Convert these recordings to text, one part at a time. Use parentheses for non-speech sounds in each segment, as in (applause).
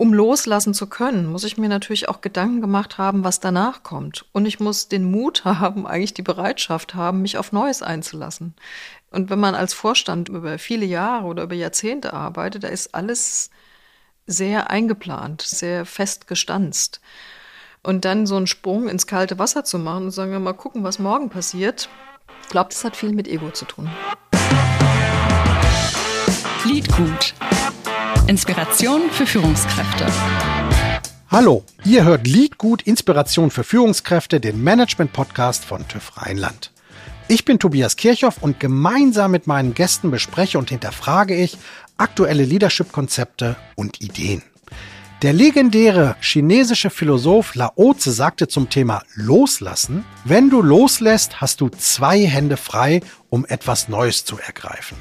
um loslassen zu können, muss ich mir natürlich auch Gedanken gemacht haben, was danach kommt. Und ich muss den Mut (laughs) haben, eigentlich die Bereitschaft haben, mich auf Neues einzulassen. Und wenn man als Vorstand über viele Jahre oder über Jahrzehnte arbeitet, da ist alles sehr eingeplant, sehr fest gestanzt. Und dann so einen Sprung ins kalte Wasser zu machen und sagen, mal gucken, was morgen passiert, ich glaube, das hat viel mit Ego zu tun. Liedgut. Inspiration für Führungskräfte. Hallo, ihr hört Liedgut Inspiration für Führungskräfte, den Management-Podcast von TÜV Rheinland. Ich bin Tobias Kirchhoff und gemeinsam mit meinen Gästen bespreche und hinterfrage ich aktuelle Leadership-Konzepte und Ideen. Der legendäre chinesische Philosoph Laozi sagte zum Thema Loslassen, wenn du loslässt, hast du zwei Hände frei, um etwas Neues zu ergreifen.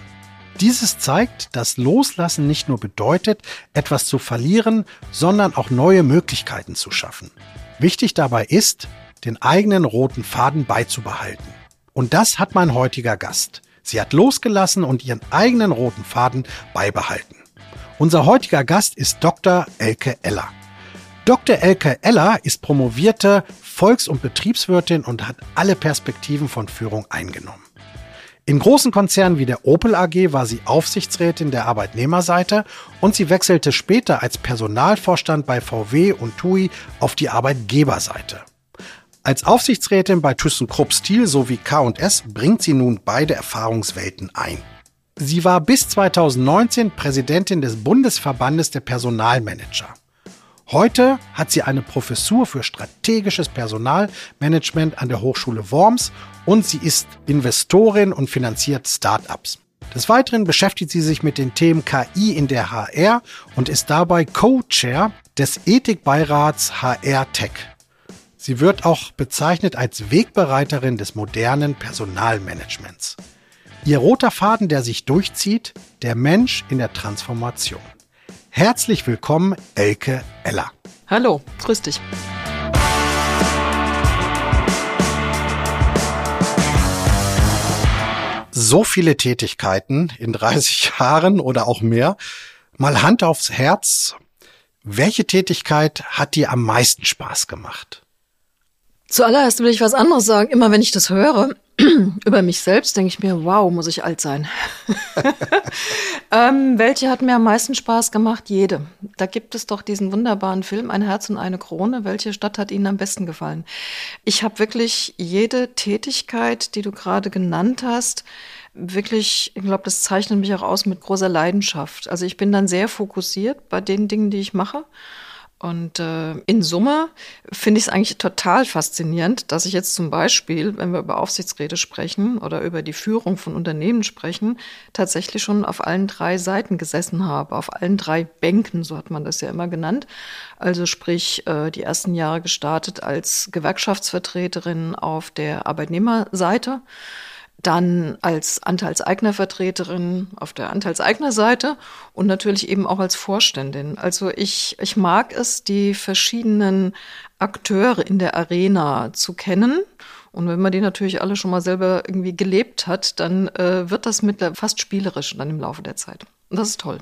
Dieses zeigt, dass Loslassen nicht nur bedeutet, etwas zu verlieren, sondern auch neue Möglichkeiten zu schaffen. Wichtig dabei ist, den eigenen roten Faden beizubehalten. Und das hat mein heutiger Gast. Sie hat losgelassen und ihren eigenen roten Faden beibehalten. Unser heutiger Gast ist Dr. Elke Eller. Dr. Elke Eller ist promovierte Volks- und Betriebswirtin und hat alle Perspektiven von Führung eingenommen. In großen Konzernen wie der Opel AG war sie Aufsichtsrätin der Arbeitnehmerseite und sie wechselte später als Personalvorstand bei VW und TUI auf die Arbeitgeberseite. Als Aufsichtsrätin bei ThyssenKrupp Steel sowie K&S bringt sie nun beide Erfahrungswelten ein. Sie war bis 2019 Präsidentin des Bundesverbandes der Personalmanager. Heute hat sie eine Professur für strategisches Personalmanagement an der Hochschule Worms und sie ist Investorin und finanziert Startups. Des Weiteren beschäftigt sie sich mit den Themen KI in der HR und ist dabei Co-Chair des Ethikbeirats HR Tech. Sie wird auch bezeichnet als Wegbereiterin des modernen Personalmanagements. Ihr roter Faden, der sich durchzieht, der Mensch in der Transformation. Herzlich willkommen, Elke Eller. Hallo, grüß dich. So viele Tätigkeiten in 30 (laughs) Jahren oder auch mehr. Mal Hand aufs Herz. Welche Tätigkeit hat dir am meisten Spaß gemacht? Zuallererst will ich was anderes sagen. Immer wenn ich das höre, (clears throat) über mich selbst denke ich mir, wow, muss ich alt sein. (laughs) ähm, welche hat mir am meisten Spaß gemacht? Jede. Da gibt es doch diesen wunderbaren Film Ein Herz und eine Krone. Welche Stadt hat Ihnen am besten gefallen? Ich habe wirklich jede Tätigkeit, die du gerade genannt hast, wirklich, ich glaube, das zeichnet mich auch aus mit großer Leidenschaft. Also ich bin dann sehr fokussiert bei den Dingen, die ich mache. Und äh, in Summe finde ich es eigentlich total faszinierend, dass ich jetzt zum Beispiel, wenn wir über Aufsichtsräte sprechen oder über die Führung von Unternehmen sprechen, tatsächlich schon auf allen drei Seiten gesessen habe, auf allen drei Bänken, so hat man das ja immer genannt. Also sprich, äh, die ersten Jahre gestartet als Gewerkschaftsvertreterin auf der Arbeitnehmerseite dann als Anteilseignervertreterin auf der Anteilseignerseite und natürlich eben auch als Vorständin. Also ich, ich mag es, die verschiedenen Akteure in der Arena zu kennen. Und wenn man die natürlich alle schon mal selber irgendwie gelebt hat, dann äh, wird das mit fast spielerisch dann im Laufe der Zeit. Und das ist toll.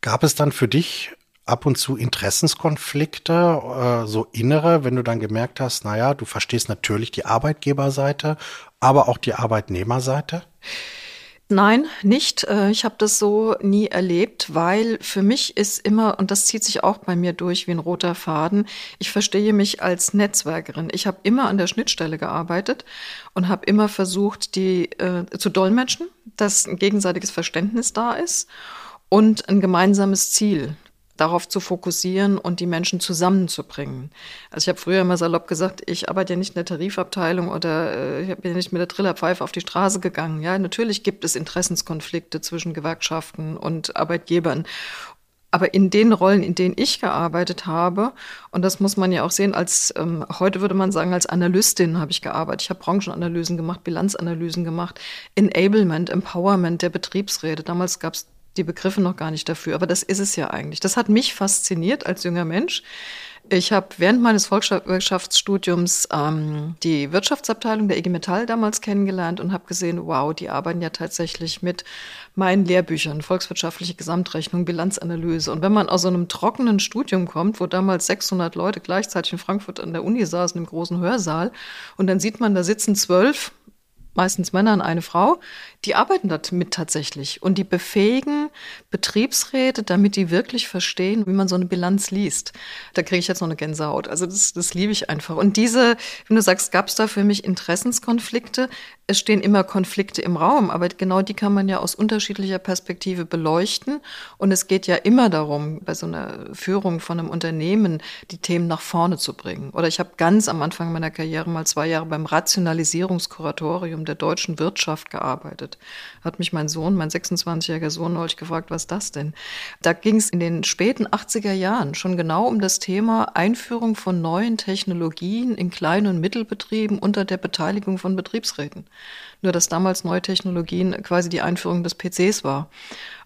Gab es dann für dich ab und zu Interessenskonflikte, äh, so innere, wenn du dann gemerkt hast, naja, du verstehst natürlich die Arbeitgeberseite, aber auch die Arbeitnehmerseite? Nein, nicht. Äh, ich habe das so nie erlebt, weil für mich ist immer, und das zieht sich auch bei mir durch wie ein roter Faden, ich verstehe mich als Netzwerkerin. Ich habe immer an der Schnittstelle gearbeitet und habe immer versucht, die äh, zu dolmetschen, dass ein gegenseitiges Verständnis da ist und ein gemeinsames Ziel darauf zu fokussieren und die Menschen zusammenzubringen. Also ich habe früher immer salopp gesagt, ich arbeite ja nicht in der Tarifabteilung oder äh, ich bin ja nicht mit der Trillerpfeife auf die Straße gegangen. Ja, natürlich gibt es Interessenskonflikte zwischen Gewerkschaften und Arbeitgebern. Aber in den Rollen, in denen ich gearbeitet habe, und das muss man ja auch sehen, als ähm, heute würde man sagen, als Analystin habe ich gearbeitet. Ich habe Branchenanalysen gemacht, Bilanzanalysen gemacht, Enablement, Empowerment der Betriebsräte. Damals gab es die Begriffe noch gar nicht dafür, aber das ist es ja eigentlich. Das hat mich fasziniert als junger Mensch Ich habe während meines Volkswirtschaftsstudiums ähm, die Wirtschaftsabteilung der IG Metall damals kennengelernt und habe gesehen, wow, die arbeiten ja tatsächlich mit meinen Lehrbüchern, volkswirtschaftliche Gesamtrechnung, Bilanzanalyse. Und wenn man aus so einem trockenen Studium kommt, wo damals 600 Leute gleichzeitig in Frankfurt an der Uni saßen im großen Hörsaal und dann sieht man, da sitzen zwölf meistens Männer und eine Frau, die arbeiten damit tatsächlich und die befähigen Betriebsräte, damit die wirklich verstehen, wie man so eine Bilanz liest. Da kriege ich jetzt noch eine Gänsehaut. Also das, das liebe ich einfach. Und diese, wenn du sagst, gab es da für mich Interessenskonflikte? Es stehen immer Konflikte im Raum, aber genau die kann man ja aus unterschiedlicher Perspektive beleuchten. Und es geht ja immer darum, bei so einer Führung von einem Unternehmen die Themen nach vorne zu bringen. Oder ich habe ganz am Anfang meiner Karriere mal zwei Jahre beim Rationalisierungskuratorium der deutschen Wirtschaft gearbeitet. Hat mich mein Sohn, mein 26-jähriger Sohn, neulich gefragt, was das denn? Da ging es in den späten 80er Jahren schon genau um das Thema Einführung von neuen Technologien in Klein- und Mittelbetrieben unter der Beteiligung von Betriebsräten. Nur dass damals neue Technologien quasi die Einführung des PCs war.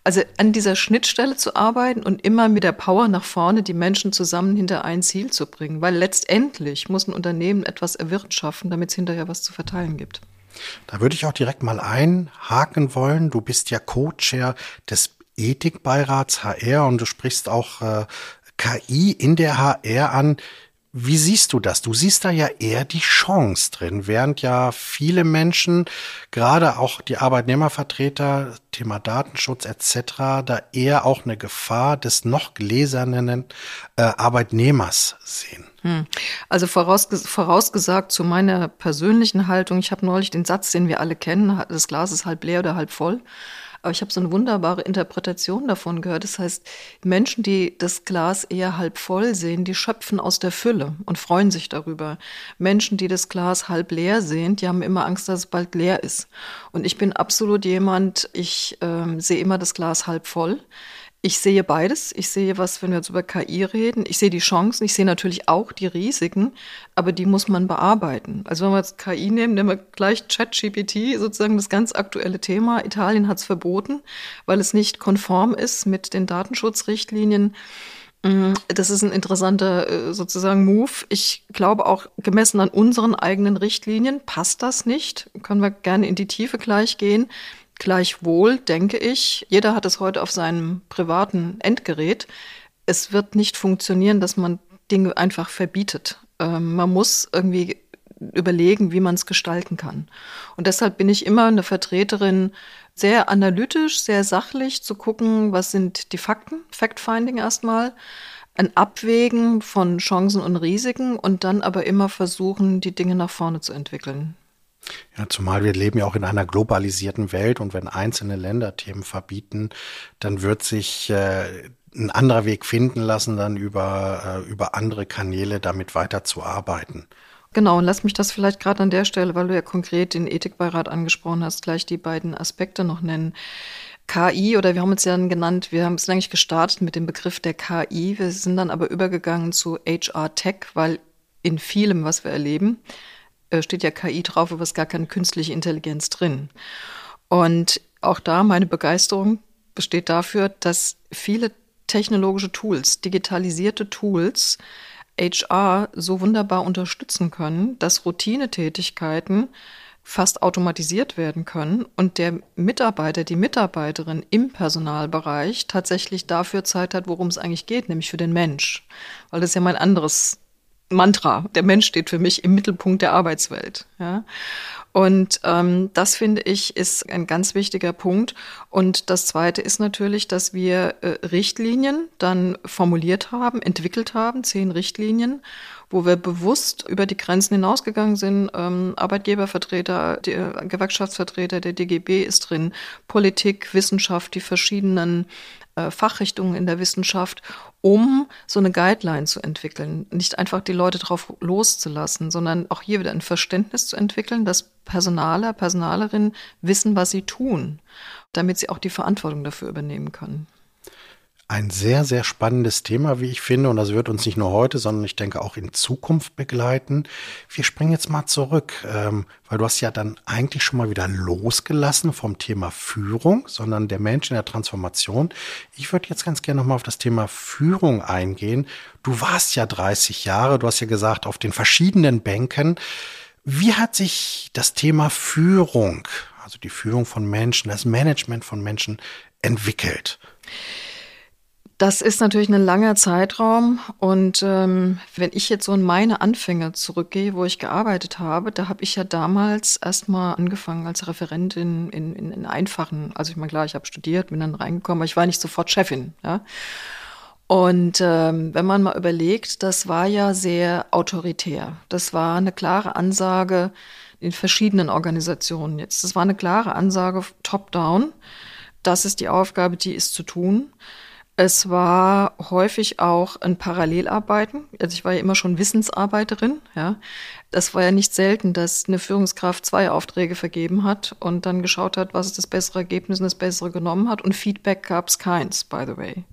Also an dieser Schnittstelle zu arbeiten und immer mit der Power nach vorne die Menschen zusammen hinter ein Ziel zu bringen. Weil letztendlich muss ein Unternehmen etwas erwirtschaften, damit es hinterher was zu verteilen gibt. Da würde ich auch direkt mal einhaken wollen. Du bist ja Co-Chair des Ethikbeirats HR und du sprichst auch äh, KI in der HR an. Wie siehst du das? Du siehst da ja eher die Chance drin, während ja viele Menschen, gerade auch die Arbeitnehmervertreter, Thema Datenschutz etc., da eher auch eine Gefahr des noch gläsernen äh, Arbeitnehmers sehen. Hm. Also vorausges vorausgesagt zu meiner persönlichen Haltung, ich habe neulich den Satz, den wir alle kennen, das Glas ist halb leer oder halb voll. Aber ich habe so eine wunderbare Interpretation davon gehört. Das heißt, Menschen, die das Glas eher halb voll sehen, die schöpfen aus der Fülle und freuen sich darüber. Menschen, die das Glas halb leer sehen, die haben immer Angst, dass es bald leer ist. Und ich bin absolut jemand, ich ähm, sehe immer das Glas halb voll. Ich sehe beides. Ich sehe was, wenn wir jetzt über KI reden. Ich sehe die Chancen. Ich sehe natürlich auch die Risiken, aber die muss man bearbeiten. Also wenn wir jetzt KI nehmen, nehmen wir gleich ChatGPT, sozusagen das ganz aktuelle Thema. Italien hat es verboten, weil es nicht konform ist mit den Datenschutzrichtlinien. Mm, das ist ein interessanter äh, sozusagen Move. Ich glaube auch gemessen an unseren eigenen Richtlinien passt das nicht. Können wir gerne in die Tiefe gleich gehen. Gleichwohl denke ich, jeder hat es heute auf seinem privaten Endgerät. Es wird nicht funktionieren, dass man Dinge einfach verbietet. Ähm, man muss irgendwie überlegen, wie man es gestalten kann. Und deshalb bin ich immer eine Vertreterin, sehr analytisch, sehr sachlich zu gucken, was sind die Fakten, Fact-Finding erstmal, ein Abwägen von Chancen und Risiken und dann aber immer versuchen, die Dinge nach vorne zu entwickeln. Ja, zumal wir leben ja auch in einer globalisierten Welt und wenn einzelne Länder Themen verbieten, dann wird sich äh, ein anderer Weg finden lassen, dann über, äh, über andere Kanäle damit weiterzuarbeiten. Genau, und lass mich das vielleicht gerade an der Stelle, weil du ja konkret den Ethikbeirat angesprochen hast, gleich die beiden Aspekte noch nennen. KI oder wir haben uns ja genannt, wir haben es eigentlich gestartet mit dem Begriff der KI, wir sind dann aber übergegangen zu HR Tech, weil in vielem, was wir erleben, steht ja KI drauf, aber es ist gar keine künstliche Intelligenz drin. Und auch da meine Begeisterung besteht dafür, dass viele technologische Tools, digitalisierte Tools, HR so wunderbar unterstützen können, dass Routinetätigkeiten fast automatisiert werden können und der Mitarbeiter, die Mitarbeiterin im Personalbereich tatsächlich dafür Zeit hat, worum es eigentlich geht, nämlich für den Mensch. Weil das ist ja mein anderes Mantra. Der Mensch steht für mich im Mittelpunkt der Arbeitswelt. Ja? Und ähm, das finde ich ist ein ganz wichtiger Punkt. Und das Zweite ist natürlich, dass wir äh, Richtlinien dann formuliert haben, entwickelt haben, zehn Richtlinien, wo wir bewusst über die Grenzen hinausgegangen sind. Ähm, Arbeitgebervertreter, die, äh, Gewerkschaftsvertreter, der DGB ist drin, Politik, Wissenschaft, die verschiedenen äh, Fachrichtungen in der Wissenschaft, um so eine Guideline zu entwickeln. Nicht einfach die Leute drauf loszulassen, sondern auch hier wieder ein Verständnis zu entwickeln, dass Personaler, Personalerinnen wissen, was sie tun, damit sie auch die Verantwortung dafür übernehmen können. Ein sehr, sehr spannendes Thema, wie ich finde. Und das wird uns nicht nur heute, sondern ich denke auch in Zukunft begleiten. Wir springen jetzt mal zurück, ähm, weil du hast ja dann eigentlich schon mal wieder losgelassen vom Thema Führung, sondern der Mensch in der Transformation. Ich würde jetzt ganz gerne nochmal auf das Thema Führung eingehen. Du warst ja 30 Jahre, du hast ja gesagt, auf den verschiedenen Bänken. Wie hat sich das Thema Führung, also die Führung von Menschen, das Management von Menschen entwickelt? Das ist natürlich ein langer Zeitraum und ähm, wenn ich jetzt so in meine Anfänge zurückgehe, wo ich gearbeitet habe, da habe ich ja damals erstmal angefangen als Referentin in, in, in einfachen, also ich meine klar, ich habe studiert, bin dann reingekommen, aber ich war nicht sofort Chefin. Ja? Und ähm, wenn man mal überlegt, das war ja sehr autoritär. Das war eine klare Ansage in verschiedenen Organisationen jetzt. Das war eine klare Ansage top-down. Das ist die Aufgabe, die ist zu tun. Es war häufig auch ein Parallelarbeiten. Also ich war ja immer schon Wissensarbeiterin, ja. Das war ja nicht selten, dass eine Führungskraft zwei Aufträge vergeben hat und dann geschaut hat, was ist das bessere Ergebnis und das bessere genommen hat und Feedback gab es keins, by the way.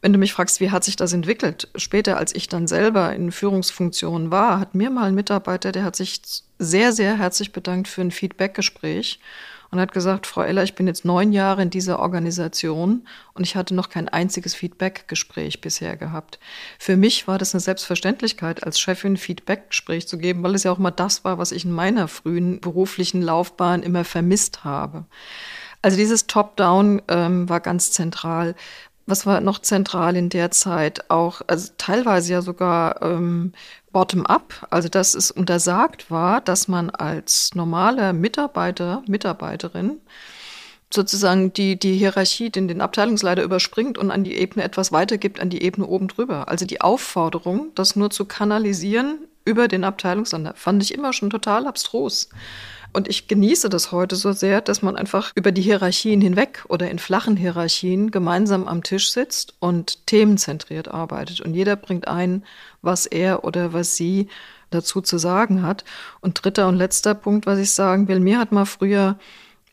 Wenn du mich fragst, wie hat sich das entwickelt? Später, als ich dann selber in Führungsfunktionen war, hat mir mal ein Mitarbeiter, der hat sich sehr, sehr herzlich bedankt für ein Feedbackgespräch und hat gesagt, Frau Eller, ich bin jetzt neun Jahre in dieser Organisation und ich hatte noch kein einziges Feedback-Gespräch bisher gehabt. Für mich war das eine Selbstverständlichkeit, als Chefin Feedback-Gespräch zu geben, weil es ja auch mal das war, was ich in meiner frühen beruflichen Laufbahn immer vermisst habe. Also dieses Top-Down ähm, war ganz zentral was war noch zentral in der Zeit? Auch, also teilweise ja sogar ähm, bottom-up, also dass es untersagt war, dass man als normaler Mitarbeiter, Mitarbeiterin sozusagen die, die Hierarchie, den, den Abteilungsleiter überspringt und an die Ebene etwas weitergibt, an die Ebene oben drüber. Also die Aufforderung, das nur zu kanalisieren über den Abteilungsleiter, fand ich immer schon total abstrus. Und ich genieße das heute so sehr, dass man einfach über die Hierarchien hinweg oder in flachen Hierarchien gemeinsam am Tisch sitzt und themenzentriert arbeitet. Und jeder bringt ein, was er oder was sie dazu zu sagen hat. Und dritter und letzter Punkt, was ich sagen will, mir hat mal früher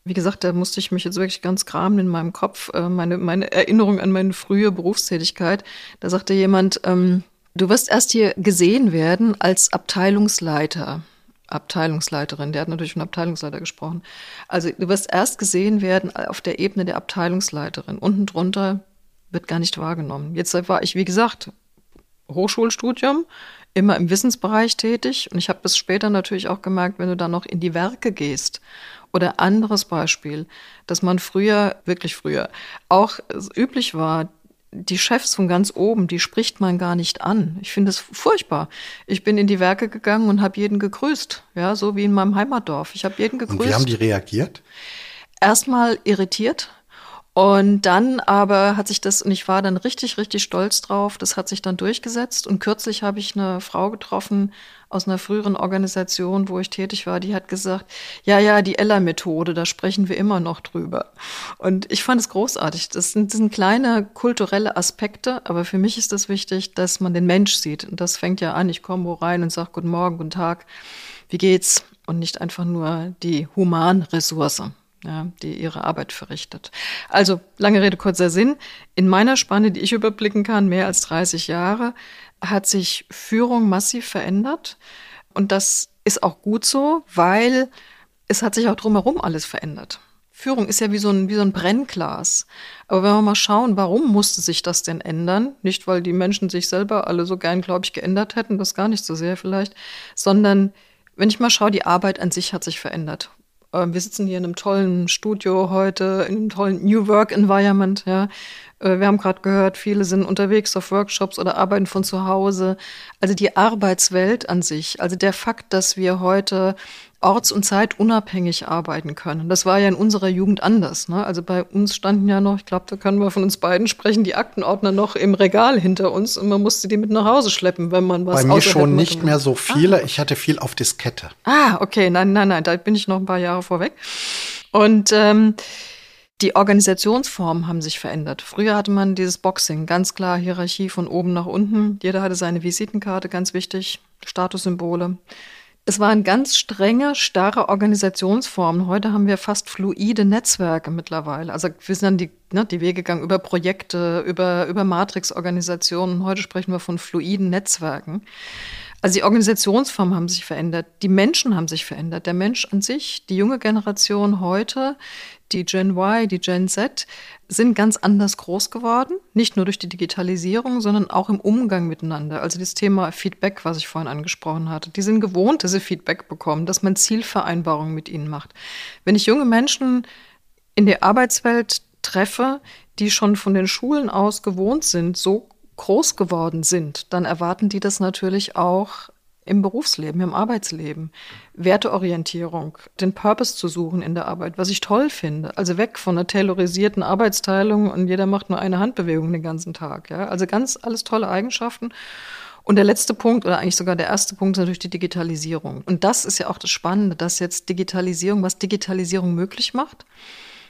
wie gesagt, da musste ich mich jetzt wirklich ganz graben in meinem Kopf, äh, meine, meine Erinnerung an meine frühe Berufstätigkeit. Da sagte jemand, ähm, du wirst erst hier gesehen werden als Abteilungsleiter. Abteilungsleiterin, der hat natürlich von Abteilungsleiter gesprochen. Also du wirst erst gesehen werden auf der Ebene der Abteilungsleiterin. Unten drunter wird gar nicht wahrgenommen. Jetzt war ich, wie gesagt, Hochschulstudium, immer im Wissensbereich tätig. Und ich habe bis später natürlich auch gemerkt, wenn du dann noch in die Werke gehst. Oder anderes Beispiel, dass man früher, wirklich früher, auch üblich war, die Chefs von ganz oben, die spricht man gar nicht an. Ich finde es furchtbar. Ich bin in die Werke gegangen und habe jeden gegrüßt, ja, so wie in meinem Heimatdorf. Ich habe jeden gegrüßt. Und wie haben die reagiert? Erstmal irritiert, und dann aber hat sich das, und ich war dann richtig, richtig stolz drauf, das hat sich dann durchgesetzt. Und kürzlich habe ich eine Frau getroffen aus einer früheren Organisation, wo ich tätig war, die hat gesagt, ja, ja, die Ella-Methode, da sprechen wir immer noch drüber. Und ich fand es großartig. Das sind, das sind kleine kulturelle Aspekte, aber für mich ist das wichtig, dass man den Mensch sieht. Und das fängt ja an, ich komme wo rein und sage Guten Morgen, guten Tag, wie geht's? Und nicht einfach nur die Humanressource ja, die ihre Arbeit verrichtet. Also, lange Rede, kurzer Sinn. In meiner Spanne, die ich überblicken kann, mehr als 30 Jahre, hat sich Führung massiv verändert. Und das ist auch gut so, weil es hat sich auch drumherum alles verändert. Führung ist ja wie so ein, wie so ein Brennglas. Aber wenn wir mal schauen, warum musste sich das denn ändern? Nicht, weil die Menschen sich selber alle so gern, glaube ich, geändert hätten, das gar nicht so sehr vielleicht, sondern wenn ich mal schaue, die Arbeit an sich hat sich verändert. Ähm, wir sitzen hier in einem tollen Studio heute, in einem tollen New Work Environment, ja. Äh, wir haben gerade gehört, viele sind unterwegs auf Workshops oder arbeiten von zu Hause. Also die Arbeitswelt an sich, also der Fakt, dass wir heute orts- und zeitunabhängig arbeiten können. Das war ja in unserer Jugend anders. Ne? Also bei uns standen ja noch, ich glaube, da können wir von uns beiden sprechen, die Aktenordner noch im Regal hinter uns und man musste die mit nach Hause schleppen, wenn man was Bei mir schon nicht mehr so viele. Ah. Ich hatte viel auf Diskette. Ah, okay, nein, nein, nein, da bin ich noch ein paar Jahre vorweg. Und ähm, die Organisationsformen haben sich verändert. Früher hatte man dieses Boxing, ganz klar Hierarchie von oben nach unten. Jeder hatte seine Visitenkarte, ganz wichtig, Statussymbole. Es waren ganz strenge, starre Organisationsformen. Heute haben wir fast fluide Netzwerke mittlerweile. Also wir sind dann die, ne, die Wege gegangen über Projekte, über, über Matrix-Organisationen. Heute sprechen wir von fluiden Netzwerken. Also die Organisationsformen haben sich verändert, die Menschen haben sich verändert. Der Mensch an sich, die junge Generation heute, die Gen Y, die Gen Z, sind ganz anders groß geworden. Nicht nur durch die Digitalisierung, sondern auch im Umgang miteinander. Also das Thema Feedback, was ich vorhin angesprochen hatte. Die sind gewohnt, dass sie Feedback bekommen, dass man Zielvereinbarungen mit ihnen macht. Wenn ich junge Menschen in der Arbeitswelt treffe, die schon von den Schulen aus gewohnt sind, so groß geworden sind, dann erwarten die das natürlich auch im Berufsleben, im Arbeitsleben. Werteorientierung, den Purpose zu suchen in der Arbeit, was ich toll finde. Also weg von einer taylorisierten Arbeitsteilung und jeder macht nur eine Handbewegung den ganzen Tag. Ja? Also ganz alles tolle Eigenschaften. Und der letzte Punkt, oder eigentlich sogar der erste Punkt, ist natürlich die Digitalisierung. Und das ist ja auch das Spannende, dass jetzt Digitalisierung, was Digitalisierung möglich macht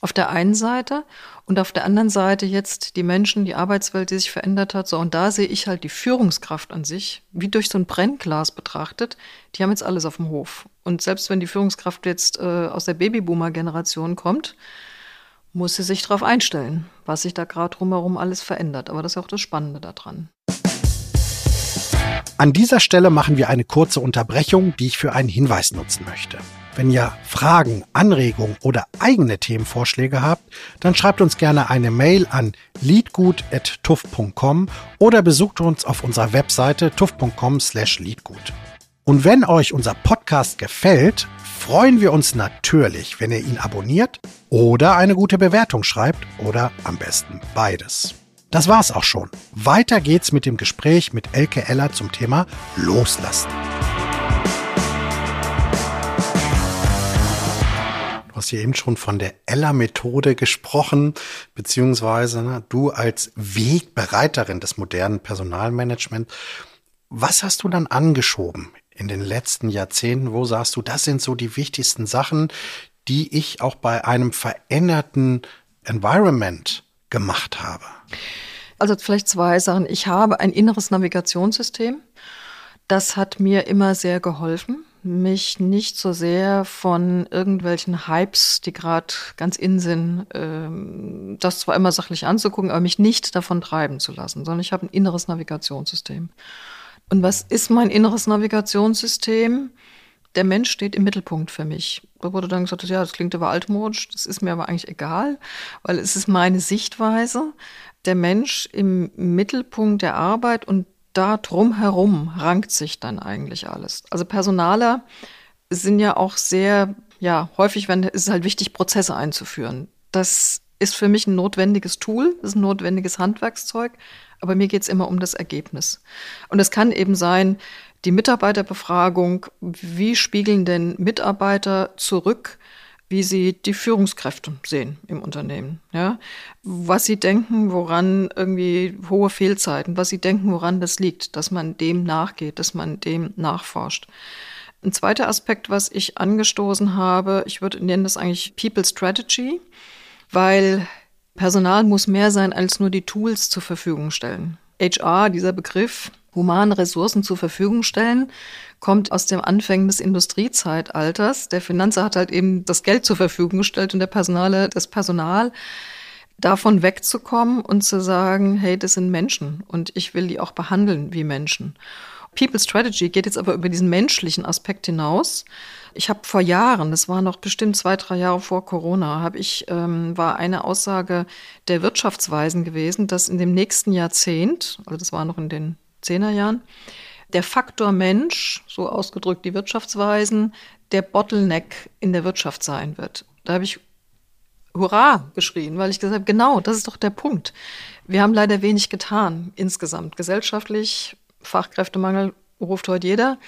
auf der einen Seite und auf der anderen Seite jetzt die Menschen, die Arbeitswelt, die sich verändert hat. So, und da sehe ich halt die Führungskraft an sich, wie durch so ein Brennglas betrachtet. Die haben jetzt alles auf dem Hof. Und selbst wenn die Führungskraft jetzt äh, aus der Babyboomer-Generation kommt, muss sie sich darauf einstellen, was sich da gerade drumherum alles verändert. Aber das ist auch das Spannende daran. An dieser Stelle machen wir eine kurze Unterbrechung, die ich für einen Hinweis nutzen möchte. Wenn ihr Fragen, Anregungen oder eigene Themenvorschläge habt, dann schreibt uns gerne eine Mail an liedgut.tuff.com oder besucht uns auf unserer Webseite tuff.com slash liedgut. Und wenn euch unser Podcast gefällt, freuen wir uns natürlich, wenn ihr ihn abonniert oder eine gute Bewertung schreibt oder am besten beides. Das war's auch schon. Weiter geht's mit dem Gespräch mit Elke Eller zum Thema Loslassen. Hast hier eben schon von der Ella-Methode gesprochen, beziehungsweise ne, du als Wegbereiterin des modernen Personalmanagements. Was hast du dann angeschoben in den letzten Jahrzehnten? Wo sagst du, das sind so die wichtigsten Sachen, die ich auch bei einem veränderten Environment gemacht habe? Also vielleicht zwei Sachen. Ich habe ein inneres Navigationssystem. Das hat mir immer sehr geholfen mich nicht so sehr von irgendwelchen Hypes, die gerade ganz in sind, ähm, das zwar immer sachlich anzugucken, aber mich nicht davon treiben zu lassen, sondern ich habe ein inneres Navigationssystem. Und was ist mein inneres Navigationssystem? Der Mensch steht im Mittelpunkt für mich. Da wurde dann gesagt, ja, das klingt aber altmodisch, das ist mir aber eigentlich egal, weil es ist meine Sichtweise. Der Mensch im Mittelpunkt der Arbeit und da drumherum rankt sich dann eigentlich alles. Also Personaler sind ja auch sehr, ja, häufig wenn, ist es halt wichtig, Prozesse einzuführen. Das ist für mich ein notwendiges Tool, ist ein notwendiges Handwerkszeug, aber mir geht es immer um das Ergebnis. Und es kann eben sein, die Mitarbeiterbefragung, wie spiegeln denn Mitarbeiter zurück, wie sie die Führungskräfte sehen im Unternehmen, ja, was sie denken, woran irgendwie hohe Fehlzeiten, was sie denken, woran das liegt, dass man dem nachgeht, dass man dem nachforscht. Ein zweiter Aspekt, was ich angestoßen habe, ich würde nennen das eigentlich People Strategy, weil Personal muss mehr sein als nur die Tools zur Verfügung stellen. HR, dieser Begriff, humane Ressourcen zur Verfügung stellen, kommt aus dem Anfängen des Industriezeitalters. Der Finanzer hat halt eben das Geld zur Verfügung gestellt und der Personale, das Personal davon wegzukommen und zu sagen, hey, das sind Menschen und ich will die auch behandeln wie Menschen. People Strategy geht jetzt aber über diesen menschlichen Aspekt hinaus. Ich habe vor Jahren, das war noch bestimmt zwei, drei Jahre vor Corona, habe ich ähm, war eine Aussage der Wirtschaftsweisen gewesen, dass in dem nächsten Jahrzehnt, also das war noch in den Zehnerjahren, der Faktor Mensch, so ausgedrückt die Wirtschaftsweisen, der Bottleneck in der Wirtschaft sein wird. Da habe ich Hurra geschrien, weil ich gesagt habe, genau, das ist doch der Punkt. Wir haben leider wenig getan insgesamt. Gesellschaftlich, Fachkräftemangel ruft heute jeder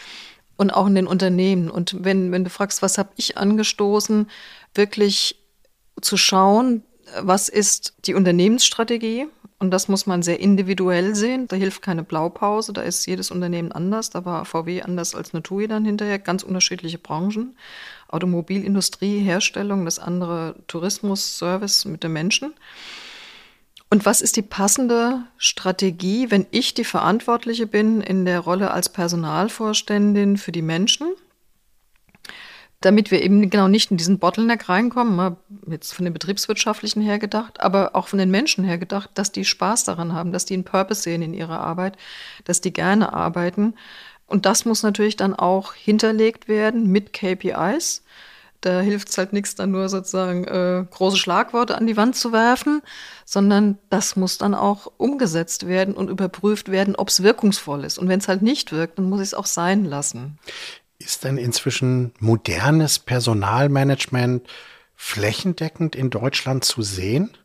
und auch in den Unternehmen. Und wenn, wenn du fragst, was habe ich angestoßen, wirklich zu schauen, was ist die Unternehmensstrategie? Und das muss man sehr individuell sehen. Da hilft keine Blaupause. Da ist jedes Unternehmen anders. Da war VW anders als eine TUI dann hinterher. Ganz unterschiedliche Branchen. Automobilindustrie, Herstellung, das andere Tourismus, Service mit den Menschen. Und was ist die passende Strategie, wenn ich die Verantwortliche bin in der Rolle als Personalvorständin für die Menschen? Damit wir eben genau nicht in diesen Bottleneck reinkommen, mal jetzt von den betriebswirtschaftlichen her gedacht, aber auch von den Menschen her gedacht, dass die Spaß daran haben, dass die einen Purpose sehen in ihrer Arbeit, dass die gerne arbeiten. Und das muss natürlich dann auch hinterlegt werden mit KPIs. Da hilft es halt nichts, dann nur sozusagen äh, große Schlagworte an die Wand zu werfen, sondern das muss dann auch umgesetzt werden und überprüft werden, ob es wirkungsvoll ist. Und wenn es halt nicht wirkt, dann muss ich es auch sein lassen. Ist denn inzwischen modernes Personalmanagement flächendeckend in Deutschland zu sehen?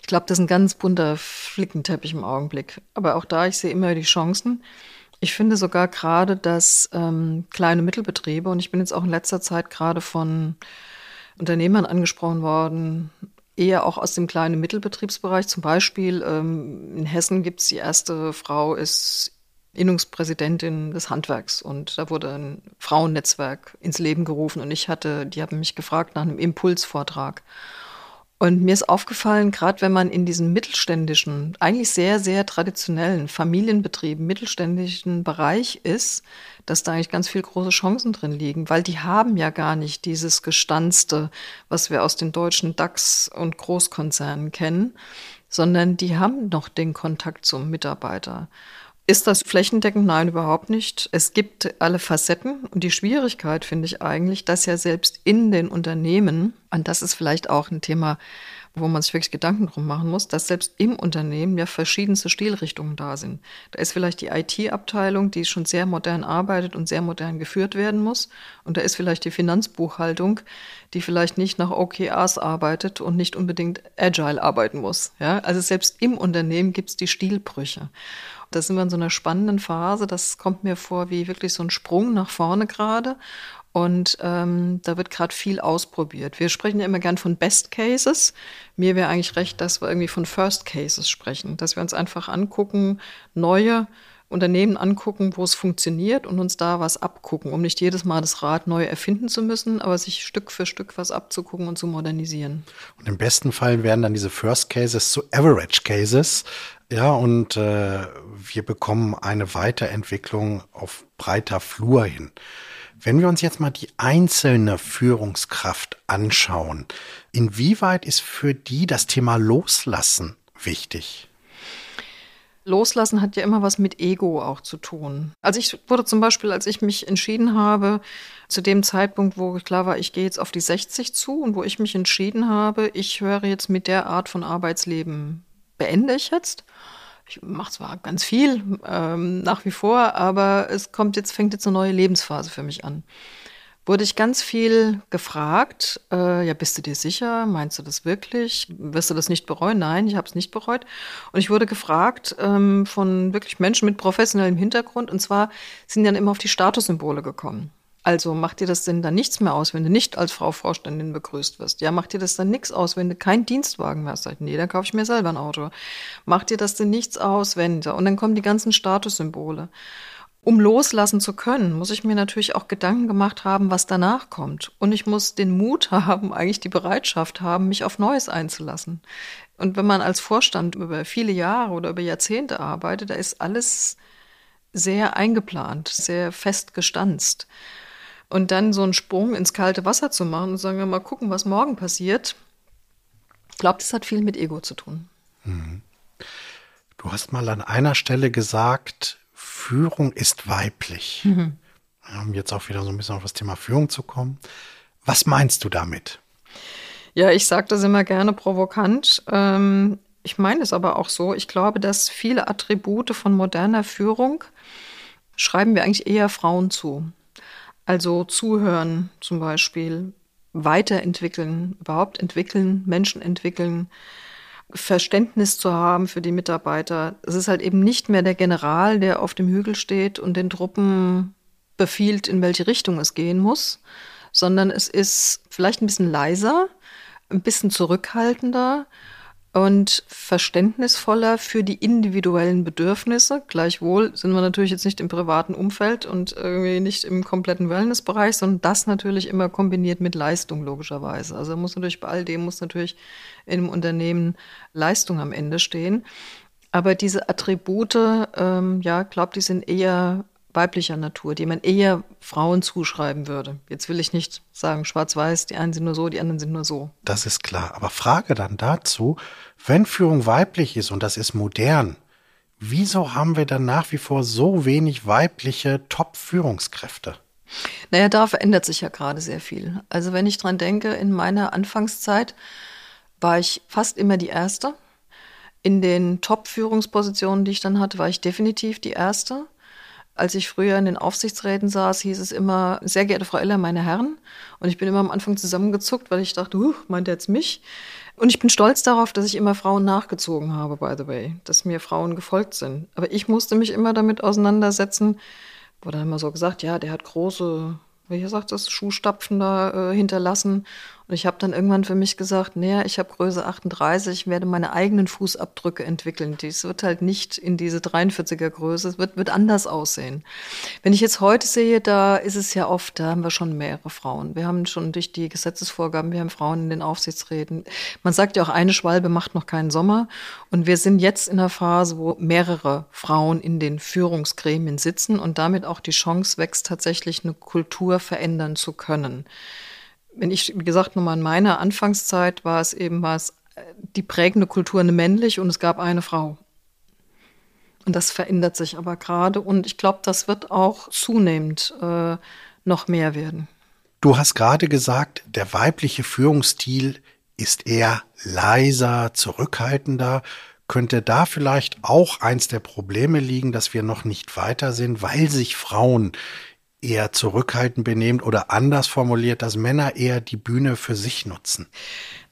Ich glaube, das ist ein ganz bunter Flickenteppich im Augenblick. Aber auch da, ich sehe immer die Chancen. Ich finde sogar gerade, dass ähm, kleine Mittelbetriebe, und ich bin jetzt auch in letzter Zeit gerade von Unternehmern angesprochen worden, eher auch aus dem kleinen Mittelbetriebsbereich. Zum Beispiel ähm, in Hessen gibt es die erste Frau, ist Innungspräsidentin des Handwerks und da wurde ein Frauennetzwerk ins Leben gerufen und ich hatte, die haben mich gefragt nach einem Impulsvortrag. Und mir ist aufgefallen, gerade wenn man in diesen mittelständischen, eigentlich sehr, sehr traditionellen Familienbetrieben, mittelständischen Bereich ist, dass da eigentlich ganz viele große Chancen drin liegen, weil die haben ja gar nicht dieses Gestanzte, was wir aus den deutschen DAX und Großkonzernen kennen, sondern die haben noch den Kontakt zum Mitarbeiter. Ist das flächendeckend? Nein, überhaupt nicht. Es gibt alle Facetten und die Schwierigkeit finde ich eigentlich, dass ja selbst in den Unternehmen, und das ist vielleicht auch ein Thema, wo man sich wirklich Gedanken drum machen muss, dass selbst im Unternehmen ja verschiedenste Stilrichtungen da sind. Da ist vielleicht die IT-Abteilung, die schon sehr modern arbeitet und sehr modern geführt werden muss. Und da ist vielleicht die Finanzbuchhaltung, die vielleicht nicht nach OKRs arbeitet und nicht unbedingt agile arbeiten muss. Ja? Also selbst im Unternehmen gibt es die Stilbrüche. Da sind wir in so einer spannenden Phase. Das kommt mir vor wie wirklich so ein Sprung nach vorne gerade. Und ähm, da wird gerade viel ausprobiert. Wir sprechen ja immer gern von Best Cases. Mir wäre eigentlich recht, dass wir irgendwie von First Cases sprechen, dass wir uns einfach angucken, neue Unternehmen angucken, wo es funktioniert und uns da was abgucken, um nicht jedes Mal das Rad neu erfinden zu müssen, aber sich Stück für Stück was abzugucken und zu modernisieren. Und im besten Fall werden dann diese First Cases zu Average Cases, ja, und äh, wir bekommen eine Weiterentwicklung auf breiter Flur hin. Wenn wir uns jetzt mal die einzelne Führungskraft anschauen, inwieweit ist für die das Thema Loslassen wichtig? Loslassen hat ja immer was mit Ego auch zu tun. Also ich wurde zum Beispiel, als ich mich entschieden habe, zu dem Zeitpunkt, wo klar war, ich gehe jetzt auf die 60 zu und wo ich mich entschieden habe, ich höre jetzt mit der Art von Arbeitsleben beende ich jetzt. Ich mache zwar ganz viel ähm, nach wie vor, aber es kommt jetzt, fängt jetzt eine neue Lebensphase für mich an. Wurde ich ganz viel gefragt, äh, ja, bist du dir sicher? Meinst du das wirklich? Wirst du das nicht bereuen? Nein, ich habe es nicht bereut. Und ich wurde gefragt ähm, von wirklich Menschen mit professionellem Hintergrund, und zwar sind dann immer auf die Statussymbole gekommen. Also macht dir das denn dann nichts mehr aus, wenn du nicht als Frau Vorständin begrüßt wirst? Ja, macht dir das dann nichts aus, wenn du keinen Dienstwagen mehr hast? Nee, dann kaufe ich mir selber ein Auto. Macht dir das denn nichts aus, wenn? Und dann kommen die ganzen Statussymbole. Um loslassen zu können, muss ich mir natürlich auch Gedanken gemacht haben, was danach kommt. Und ich muss den Mut (laughs) haben, eigentlich die Bereitschaft haben, mich auf Neues einzulassen. Und wenn man als Vorstand über viele Jahre oder über Jahrzehnte arbeitet, da ist alles sehr eingeplant, sehr fest gestanzt. Und dann so einen Sprung ins kalte Wasser zu machen und sagen, mal gucken, was morgen passiert. Ich glaube, das hat viel mit Ego zu tun. Mhm. Du hast mal an einer Stelle gesagt, Führung ist weiblich. Mhm. Um jetzt auch wieder so ein bisschen auf das Thema Führung zu kommen. Was meinst du damit? Ja, ich sage das immer gerne provokant. Ähm, ich meine es aber auch so. Ich glaube, dass viele Attribute von moderner Führung schreiben wir eigentlich eher Frauen zu. Also zuhören zum Beispiel, weiterentwickeln, überhaupt entwickeln, Menschen entwickeln, Verständnis zu haben für die Mitarbeiter. Es ist halt eben nicht mehr der General, der auf dem Hügel steht und den Truppen befiehlt, in welche Richtung es gehen muss, sondern es ist vielleicht ein bisschen leiser, ein bisschen zurückhaltender, und verständnisvoller für die individuellen Bedürfnisse. Gleichwohl sind wir natürlich jetzt nicht im privaten Umfeld und irgendwie nicht im kompletten Wellnessbereich, sondern das natürlich immer kombiniert mit Leistung logischerweise. Also muss natürlich bei all dem muss natürlich in einem Unternehmen Leistung am Ende stehen. Aber diese Attribute, ähm, ja, glaube die sind eher weiblicher Natur, die man eher Frauen zuschreiben würde. Jetzt will ich nicht sagen, schwarz-weiß, die einen sind nur so, die anderen sind nur so. Das ist klar. Aber Frage dann dazu, wenn Führung weiblich ist und das ist modern, wieso haben wir dann nach wie vor so wenig weibliche Top-Führungskräfte? Naja, da verändert sich ja gerade sehr viel. Also wenn ich dran denke, in meiner Anfangszeit war ich fast immer die Erste. In den Top-Führungspositionen, die ich dann hatte, war ich definitiv die Erste. Als ich früher in den Aufsichtsräten saß, hieß es immer, sehr geehrte Frau Eller, meine Herren. Und ich bin immer am Anfang zusammengezuckt, weil ich dachte, uh, meint er jetzt mich? Und ich bin stolz darauf, dass ich immer Frauen nachgezogen habe, by the way, dass mir Frauen gefolgt sind. Aber ich musste mich immer damit auseinandersetzen, wurde immer so gesagt, ja, der hat große wie sagt das, Schuhstapfen da äh, hinterlassen. Und ich habe dann irgendwann für mich gesagt, naja, ich habe Größe 38, ich werde meine eigenen Fußabdrücke entwickeln. Dies wird halt nicht in diese 43er Größe, es wird, wird anders aussehen. Wenn ich jetzt heute sehe, da ist es ja oft, da haben wir schon mehrere Frauen. Wir haben schon durch die Gesetzesvorgaben, wir haben Frauen in den Aufsichtsräten. Man sagt ja auch, eine Schwalbe macht noch keinen Sommer. Und wir sind jetzt in einer Phase, wo mehrere Frauen in den Führungsgremien sitzen und damit auch die Chance wächst, tatsächlich eine Kultur verändern zu können wenn ich, wie gesagt, nochmal in meiner Anfangszeit war es eben was, die prägende Kultur eine männlich und es gab eine Frau. Und das verändert sich aber gerade und ich glaube, das wird auch zunehmend äh, noch mehr werden. Du hast gerade gesagt, der weibliche Führungsstil ist eher leiser, zurückhaltender. Könnte da vielleicht auch eins der Probleme liegen, dass wir noch nicht weiter sind, weil sich Frauen eher zurückhaltend benehmen oder anders formuliert, dass Männer eher die Bühne für sich nutzen?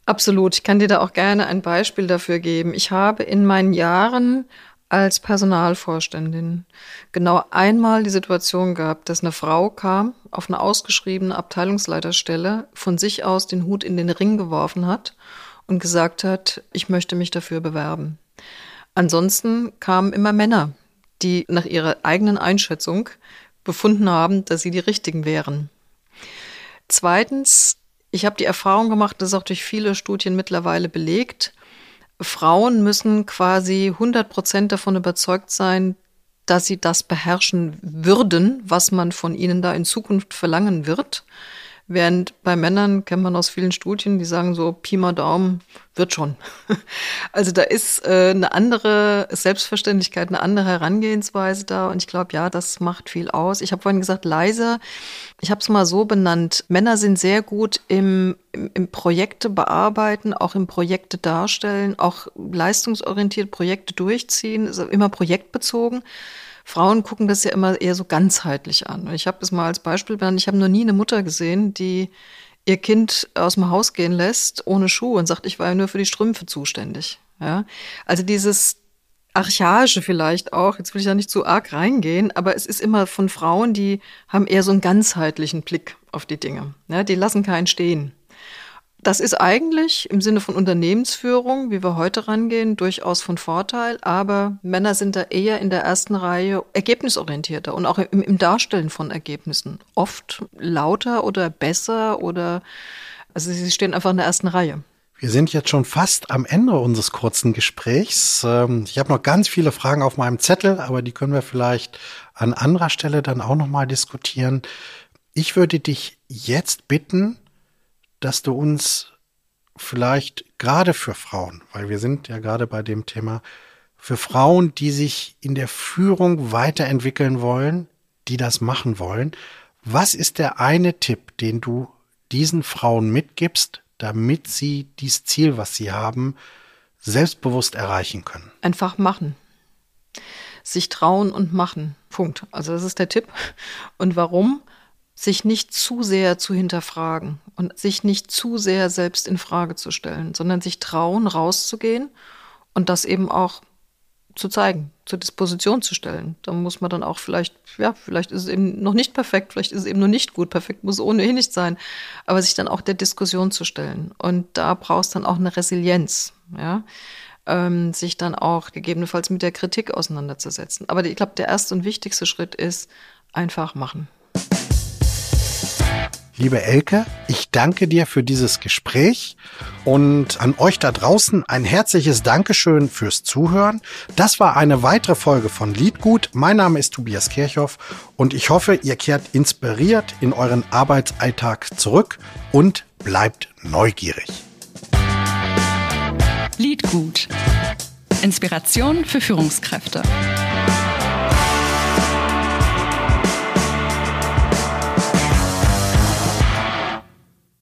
Absolut. Ich kann dir da auch gerne ein Beispiel dafür geben. Ich habe in meinen Jahren als Personalvorständin genau einmal die Situation gehabt, dass eine Frau kam, auf eine ausgeschriebene Abteilungsleiterstelle, von sich aus den Hut in den Ring geworfen hat und gesagt hat, ich möchte mich dafür bewerben. Ansonsten kamen immer Männer, die nach ihrer eigenen Einschätzung befunden haben, dass sie die richtigen wären. Zweitens, ich habe die Erfahrung gemacht, das ist auch durch viele Studien mittlerweile belegt, Frauen müssen quasi 100 Prozent davon überzeugt sein, dass sie das beherrschen würden, was man von ihnen da in Zukunft verlangen wird. Während bei Männern kennt man aus vielen Studien, die sagen so, Pi mal Daumen, wird schon. (laughs) Also da ist äh, eine andere Selbstverständlichkeit, eine andere Herangehensweise da. Und ich glaube, ja, das macht viel aus. Ich habe vorhin gesagt, leise. Ich habe es mal so benannt. Männer sind sehr gut im, im, im Projekte bearbeiten, auch im Projekte darstellen, auch leistungsorientiert Projekte durchziehen, also immer projektbezogen. Frauen gucken das ja immer eher so ganzheitlich an. Ich habe das mal als Beispiel benannt. Ich habe noch nie eine Mutter gesehen, die ihr Kind aus dem Haus gehen lässt ohne Schuhe und sagt, ich war ja nur für die Strümpfe zuständig. Ja, also dieses archaische vielleicht auch, jetzt will ich da nicht zu arg reingehen, aber es ist immer von Frauen, die haben eher so einen ganzheitlichen Blick auf die Dinge. Ja, die lassen keinen stehen. Das ist eigentlich im Sinne von Unternehmensführung, wie wir heute rangehen, durchaus von Vorteil, aber Männer sind da eher in der ersten Reihe ergebnisorientierter und auch im, im Darstellen von Ergebnissen. Oft lauter oder besser oder, also sie stehen einfach in der ersten Reihe. Wir sind jetzt schon fast am Ende unseres kurzen Gesprächs. Ähm, ich habe noch ganz viele Fragen auf meinem Zettel, aber die können wir vielleicht an anderer Stelle dann auch noch mal diskutieren. Ich würde dich jetzt bitten, dass du uns vielleicht gerade für Frauen, weil wir sind ja gerade bei dem Thema, für Frauen, die sich in der Führung weiterentwickeln wollen, die das machen wollen, was ist der eine Tipp, den du diesen Frauen mitgibst, damit sie dieses Ziel, was sie haben, selbstbewusst erreichen können? Einfach machen. Sich trauen und machen. Punkt. Also das ist der Tipp. Und warum? Sich nicht zu sehr zu hinterfragen und sich nicht zu sehr selbst in Frage zu stellen, sondern sich trauen, rauszugehen und das eben auch zu zeigen, zur Disposition zu stellen. Da muss man dann auch vielleicht, ja, vielleicht ist es eben noch nicht perfekt, vielleicht ist es eben noch nicht gut, perfekt muss ohnehin nicht sein, aber sich dann auch der Diskussion zu stellen. Und da brauchst dann auch eine Resilienz, ja, ähm, sich dann auch gegebenenfalls mit der Kritik auseinanderzusetzen. Aber ich glaube, der erste und wichtigste Schritt ist einfach machen. Liebe Elke, ich danke dir für dieses Gespräch und an euch da draußen ein herzliches Dankeschön fürs Zuhören. Das war eine weitere Folge von Liedgut. Mein Name ist Tobias Kirchhoff und ich hoffe, ihr kehrt inspiriert in euren Arbeitsalltag zurück und bleibt neugierig. Liedgut. Inspiration für Führungskräfte.